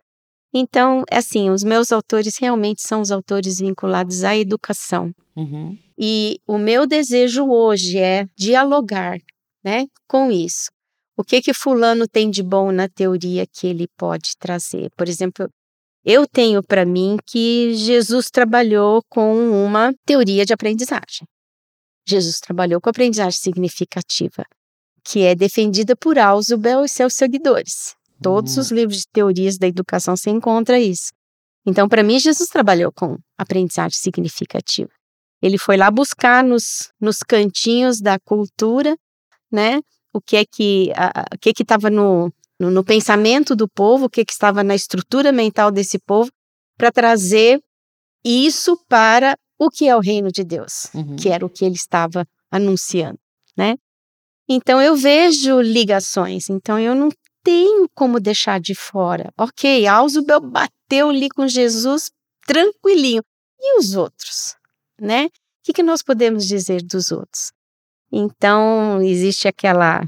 Então, assim, os meus autores realmente são os autores vinculados à educação. Uhum. E o meu desejo hoje é dialogar né, com isso. O que que fulano tem de bom na teoria que ele pode trazer? Por exemplo, eu tenho para mim que Jesus trabalhou com uma teoria de aprendizagem. Jesus trabalhou com aprendizagem significativa, que é defendida por Ausubel e seus seguidores. Todos os hum. livros de teorias da educação se encontra isso. Então, para mim, Jesus trabalhou com aprendizagem significativa. Ele foi lá buscar nos, nos cantinhos da cultura, né? O que é que a, o que que estava no, no, no, pensamento do povo, o que que estava na estrutura mental desse povo, para trazer isso para o que é o reino de Deus, uhum. que era o que ele estava anunciando, né? Então eu vejo ligações, então eu não tenho como deixar de fora. Ok, Ausubel [LAUGHS] bateu ali com Jesus tranquilinho. E os outros, né? O que, que nós podemos dizer dos outros? Então, existe aquela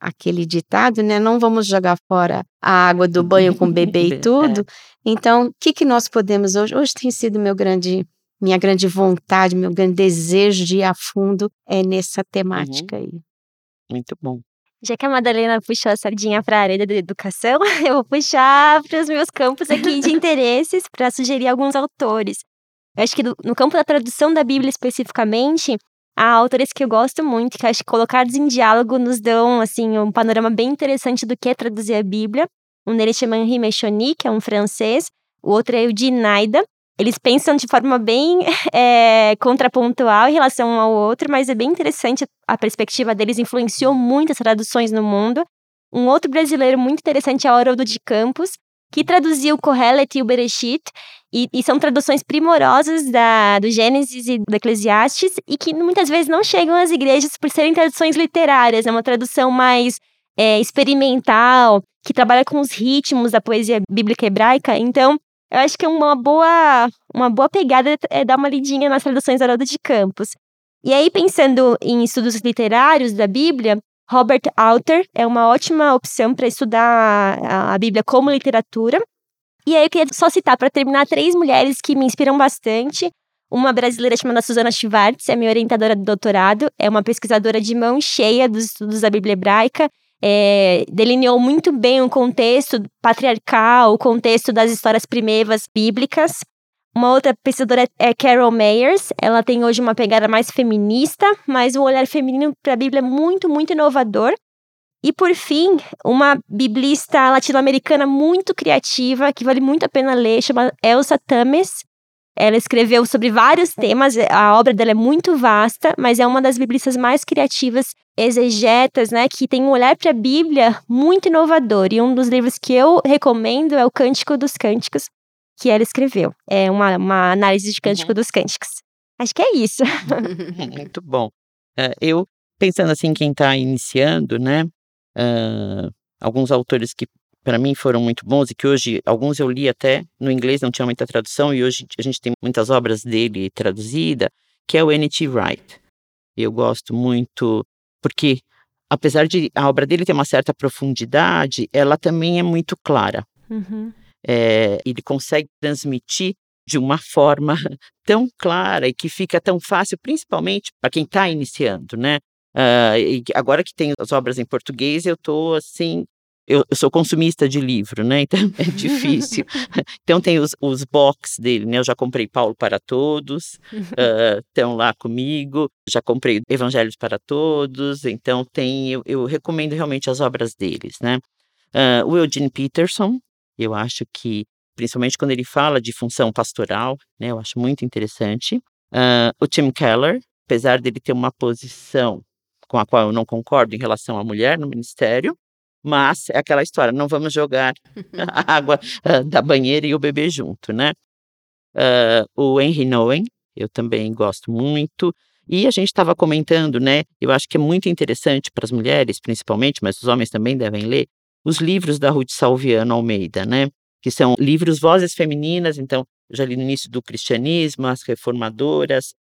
aquele ditado, né? Não vamos jogar fora a água do banho com o bebê e [LAUGHS] tudo. É. Então, o que, que nós podemos hoje? Hoje tem sido meu grande, minha grande vontade, meu grande desejo de ir a fundo é nessa temática uhum. aí. Muito bom. Já que a Madalena puxou a sardinha para a área da educação, [LAUGHS] eu vou puxar para os meus campos aqui de interesses para sugerir alguns autores. Eu acho que no campo da tradução da Bíblia especificamente, há autores que eu gosto muito, que acho que colocados em diálogo nos dão assim um panorama bem interessante do que é traduzir a Bíblia. Um deles chama Henri Mechoni, que é um francês, o outro é o de Naida, eles pensam de forma bem é, [LAUGHS] contrapontual em relação um ao outro, mas é bem interessante a perspectiva deles, influenciou muitas traduções no mundo. Um outro brasileiro muito interessante é Haroldo de Campos, que traduziu Kohelet e o Bereshit, e, e, são traduções primorosas da, do Gênesis e do Eclesiastes, e que muitas vezes não chegam às igrejas por serem traduções literárias, é uma tradução mais é, experimental, que trabalha com os ritmos da poesia bíblica hebraica, então eu acho que é uma boa, uma boa pegada é dar uma lidinha nas traduções Haroldo de Campos. E aí, pensando em estudos literários da Bíblia, Robert Alter é uma ótima opção para estudar a Bíblia como literatura. E aí eu queria só citar, para terminar, três mulheres que me inspiram bastante. Uma brasileira chamada Susana Schwartz, é minha orientadora do doutorado, é uma pesquisadora de mão cheia dos estudos da Bíblia hebraica é, delineou muito bem o contexto patriarcal, o contexto das histórias primeiras bíblicas. Uma outra pesquisadora é Carol Mayers. Ela tem hoje uma pegada mais feminista, mas o olhar feminino para a Bíblia é muito, muito inovador. E por fim, uma biblista latino-americana muito criativa, que vale muito a pena ler, chama Elsa Tames. Ela escreveu sobre vários temas, a obra dela é muito vasta, mas é uma das biblistas mais criativas, exegetas, né, que tem um olhar para a Bíblia muito inovador. E um dos livros que eu recomendo é o Cântico dos Cânticos, que ela escreveu. É uma, uma análise de Cântico uhum. dos Cânticos. Acho que é isso. [LAUGHS] muito bom. Uh, eu, pensando assim, quem está iniciando, né, uh, alguns autores que para mim foram muito bons e que hoje alguns eu li até no inglês, não tinha muita tradução e hoje a gente tem muitas obras dele traduzida, que é o N.T. Wright. Eu gosto muito porque apesar de a obra dele ter uma certa profundidade, ela também é muito clara. Uhum. É, ele consegue transmitir de uma forma [LAUGHS] tão clara e que fica tão fácil, principalmente para quem está iniciando, né? Uh, agora que tem as obras em português, eu estou assim. Eu, eu, sou consumista de livro, né? [LAUGHS] Então é difícil. [LAUGHS] então tem os, os box dele, né? Eu já comprei Paulo para Todos, estão uh, lá comigo. Já comprei Evangelhos para Todos. Então tem, eu, eu recomendo realmente as obras deles, né? Uh, o Eugene Peterson, eu acho que principalmente quando ele fala de função pastoral, né? Eu acho muito interessante. Uh, o Tim Keller, apesar dele ter uma posição com a qual eu não concordo em relação à mulher no ministério, mas é aquela história, não vamos jogar [LAUGHS] a água uh, da banheira e o bebê junto, né? Uh, o Henry Nowen, eu também gosto muito. E a gente estava comentando, né? Eu acho que é muito interessante para as mulheres, principalmente, mas os homens também devem ler, os livros da Ruth Salviano Almeida, né? Que são livros Vozes Femininas, então, já li no início do cristianismo, as reformadoras,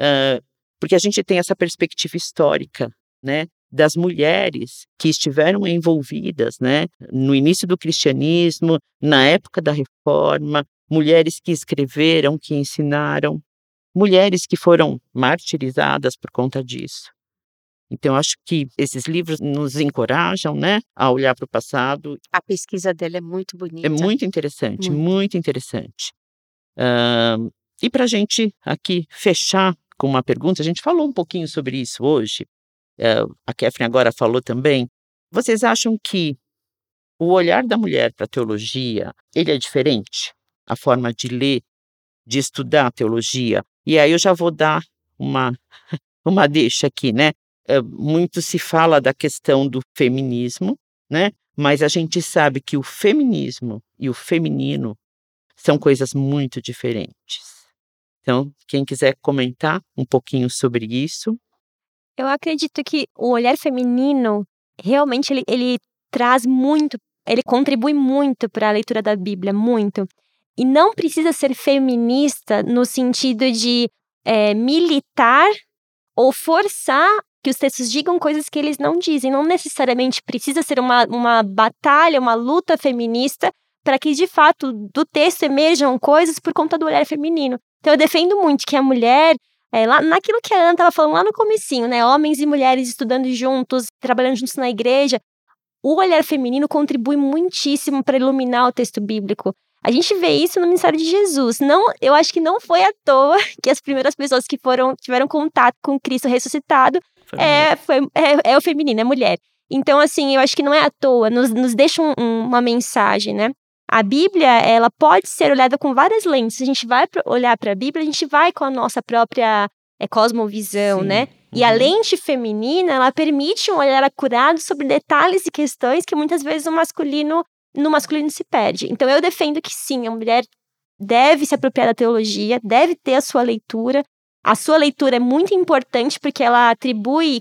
uh, porque a gente tem essa perspectiva histórica, né, das mulheres que estiveram envolvidas, né, no início do cristianismo, na época da reforma, mulheres que escreveram, que ensinaram, mulheres que foram martirizadas por conta disso. Então, acho que esses livros nos encorajam, né, a olhar para o passado. A pesquisa dela é muito bonita. É muito interessante, muito, muito interessante. Uh, e para a gente aqui fechar com uma pergunta. A gente falou um pouquinho sobre isso hoje. É, a Catherine agora falou também. Vocês acham que o olhar da mulher para a teologia ele é diferente? A forma de ler, de estudar a teologia? E aí eu já vou dar uma, [LAUGHS] uma deixa aqui, né? É, muito se fala da questão do feminismo, né? Mas a gente sabe que o feminismo e o feminino são coisas muito diferentes. Então, quem quiser comentar um pouquinho sobre isso. Eu acredito que o olhar feminino realmente ele, ele traz muito, ele contribui muito para a leitura da Bíblia, muito. E não precisa ser feminista no sentido de é, militar ou forçar que os textos digam coisas que eles não dizem. Não necessariamente precisa ser uma, uma batalha, uma luta feminista para que de fato do texto emerjam coisas por conta do olhar feminino. Então eu defendo muito que a mulher, é, lá, naquilo que a Ana estava falando lá no comecinho, né? Homens e mulheres estudando juntos, trabalhando juntos na igreja. O olhar feminino contribui muitíssimo para iluminar o texto bíblico. A gente vê isso no ministério de Jesus. Não, eu acho que não foi à toa [LAUGHS] que as primeiras pessoas que foram tiveram contato com Cristo ressuscitado é, foi, é, é, o feminino, é mulher. Então, assim, eu acho que não é à toa, nos, nos deixa um, um, uma mensagem, né? A Bíblia, ela pode ser olhada com várias lentes. Se a gente vai olhar para a Bíblia, a gente vai com a nossa própria é, cosmovisão, Sim. né? E a uhum. lente feminina, ela permite um olhar acurado sobre detalhes e questões que muitas vezes o masculino, no masculino se perde. Então eu defendo que sim, a mulher deve se apropriar da teologia, deve ter a sua leitura. A sua leitura é muito importante porque ela atribui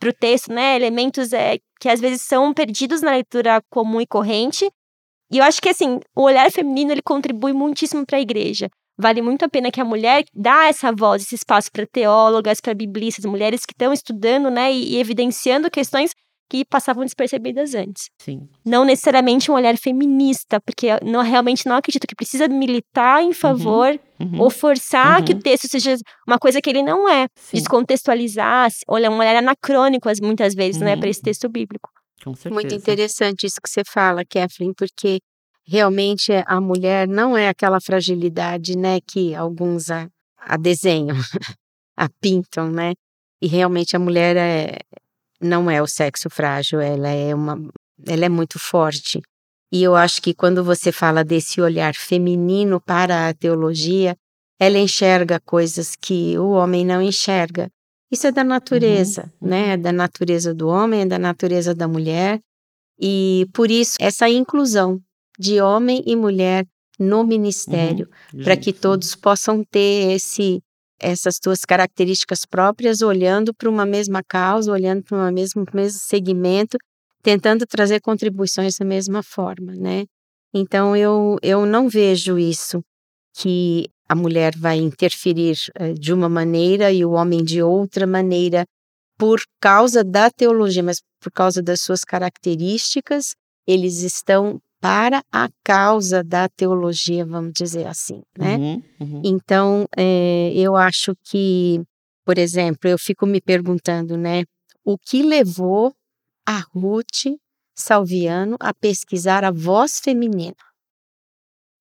para o texto, né, elementos é, que às vezes são perdidos na leitura comum e corrente, e eu acho que assim, o olhar feminino ele contribui muitíssimo para a igreja. Vale muito a pena que a mulher dá essa voz, esse espaço para teólogas, para biblistas, mulheres que estão estudando, né, e, e evidenciando questões que passavam despercebidas antes. Sim. Não necessariamente um olhar feminista, porque não realmente não acredito que precisa militar em uhum, favor uhum, uhum, ou forçar uhum. que o texto seja uma coisa que ele não é, Sim. descontextualizar, olha, um olhar anacrônico muitas vezes, né, para esse texto bíblico. Com certeza. Muito interessante isso que você fala, Kathleen, porque realmente a mulher não é aquela fragilidade, né, que alguns a, a desenham, [LAUGHS] a pintam, né? E realmente a mulher é, não é o sexo frágil, ela é uma, ela é muito forte. E eu acho que quando você fala desse olhar feminino para a teologia, ela enxerga coisas que o homem não enxerga. Isso é da natureza, uhum. né? É da natureza do homem, é da natureza da mulher. E por isso, essa inclusão de homem e mulher no ministério, uhum. para que todos possam ter esse, essas duas características próprias, olhando para uma mesma causa, olhando para um mesmo, mesmo segmento, tentando trazer contribuições da mesma forma, né? Então, eu, eu não vejo isso, que a mulher vai interferir uh, de uma maneira e o homem de outra maneira por causa da teologia, mas por causa das suas características, eles estão para a causa da teologia, vamos dizer assim, né? Uhum, uhum. Então, é, eu acho que, por exemplo, eu fico me perguntando, né, o que levou a Ruth Salviano a pesquisar a voz feminina,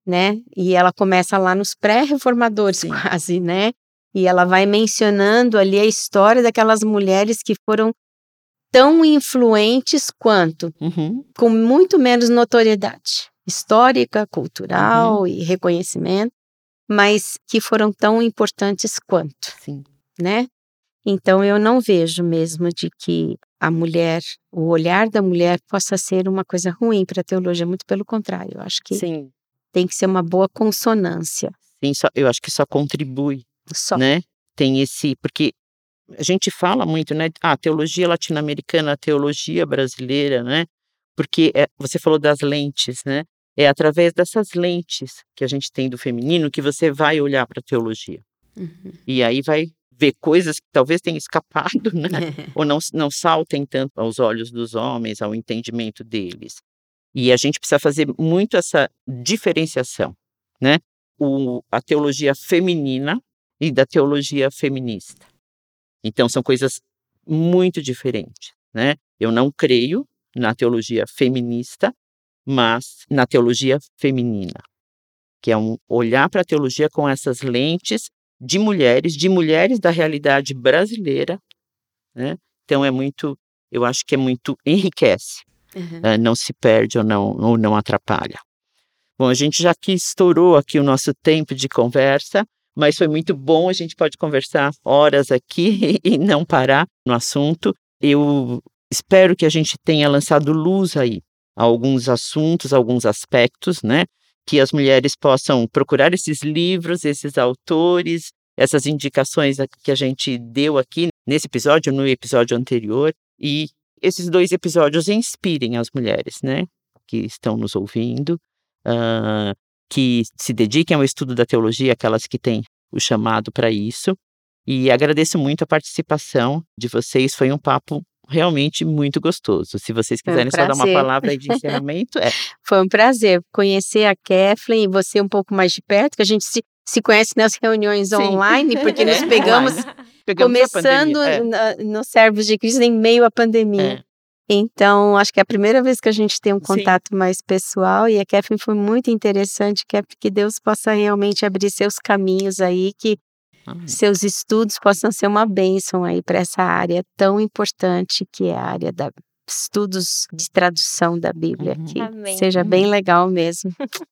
né? E ela começa lá nos pré-reformadores quase, né? E ela vai mencionando ali a história daquelas mulheres que foram tão influentes quanto, uhum. com muito menos notoriedade histórica, cultural uhum. e reconhecimento, mas que foram tão importantes quanto, Sim. né? Então eu não vejo mesmo de que a mulher, o olhar da mulher possa ser uma coisa ruim para a teologia, muito pelo contrário, eu acho que Sim. tem que ser uma boa consonância. Sim, só, eu acho que só contribui, só. né? Tem esse, porque a gente fala muito, né? Ah, teologia latino-americana, teologia brasileira, né? Porque é, você falou das lentes, né? É através dessas lentes que a gente tem do feminino que você vai olhar para a teologia. Uhum. E aí vai ver coisas que talvez tenham escapado, [LAUGHS] né? Ou não, não saltem tanto aos olhos dos homens, ao entendimento deles. E a gente precisa fazer muito essa diferenciação, né? O, a teologia feminina e da teologia feminista. Então são coisas muito diferentes, né? Eu não creio na teologia feminista, mas na teologia feminina, que é um olhar para a teologia com essas lentes de mulheres, de mulheres da realidade brasileira, né? Então é muito, eu acho que é muito enriquece, uhum. uh, não se perde ou não ou não atrapalha. Bom, a gente já que estourou aqui o nosso tempo de conversa, mas foi muito bom. A gente pode conversar horas aqui [LAUGHS] e não parar no assunto. Eu espero que a gente tenha lançado luz aí a alguns assuntos, alguns aspectos, né? Que as mulheres possam procurar esses livros, esses autores, essas indicações que a gente deu aqui nesse episódio, no episódio anterior, e esses dois episódios inspirem as mulheres, né? Que estão nos ouvindo, uh, que se dediquem ao estudo da teologia, aquelas que têm o chamado para isso. E agradeço muito a participação de vocês, foi um papo realmente muito gostoso. Se vocês quiserem um só dar uma palavra de [LAUGHS] encerramento, é. Foi um prazer conhecer a Kathleen e você um pouco mais de perto, que a gente se, se conhece nas reuniões Sim. online, porque [LAUGHS] nos pegamos, pegamos começando é. no Servos de Cristo em meio à pandemia. É. Então, acho que é a primeira vez que a gente tem um contato Sim. mais pessoal e a Kefin foi muito interessante, que é que Deus possa realmente abrir seus caminhos aí, que Amém. seus estudos possam ser uma bênção aí para essa área tão importante que é a área da estudos de tradução da Bíblia, uhum. que Amém. seja bem legal mesmo. [LAUGHS]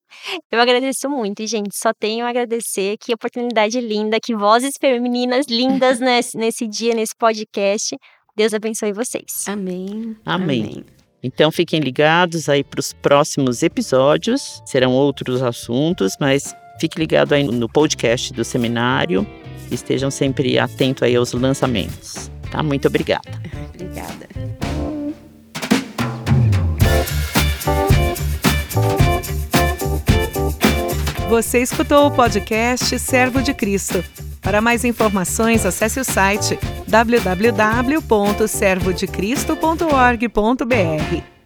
Eu agradeço muito, gente. Só tenho a agradecer. Que oportunidade linda, que vozes femininas lindas nesse, nesse dia, nesse podcast. Deus abençoe vocês. Amém. Amém. Amém. Então fiquem ligados aí para os próximos episódios. Serão outros assuntos, mas fique ligado aí no podcast do seminário. Estejam sempre atentos aí aos lançamentos. Tá? Muito obrigada. [LAUGHS] Obrigada. Você escutou o podcast Servo de Cristo. Para mais informações, acesse o site www.servodecristo.org.br.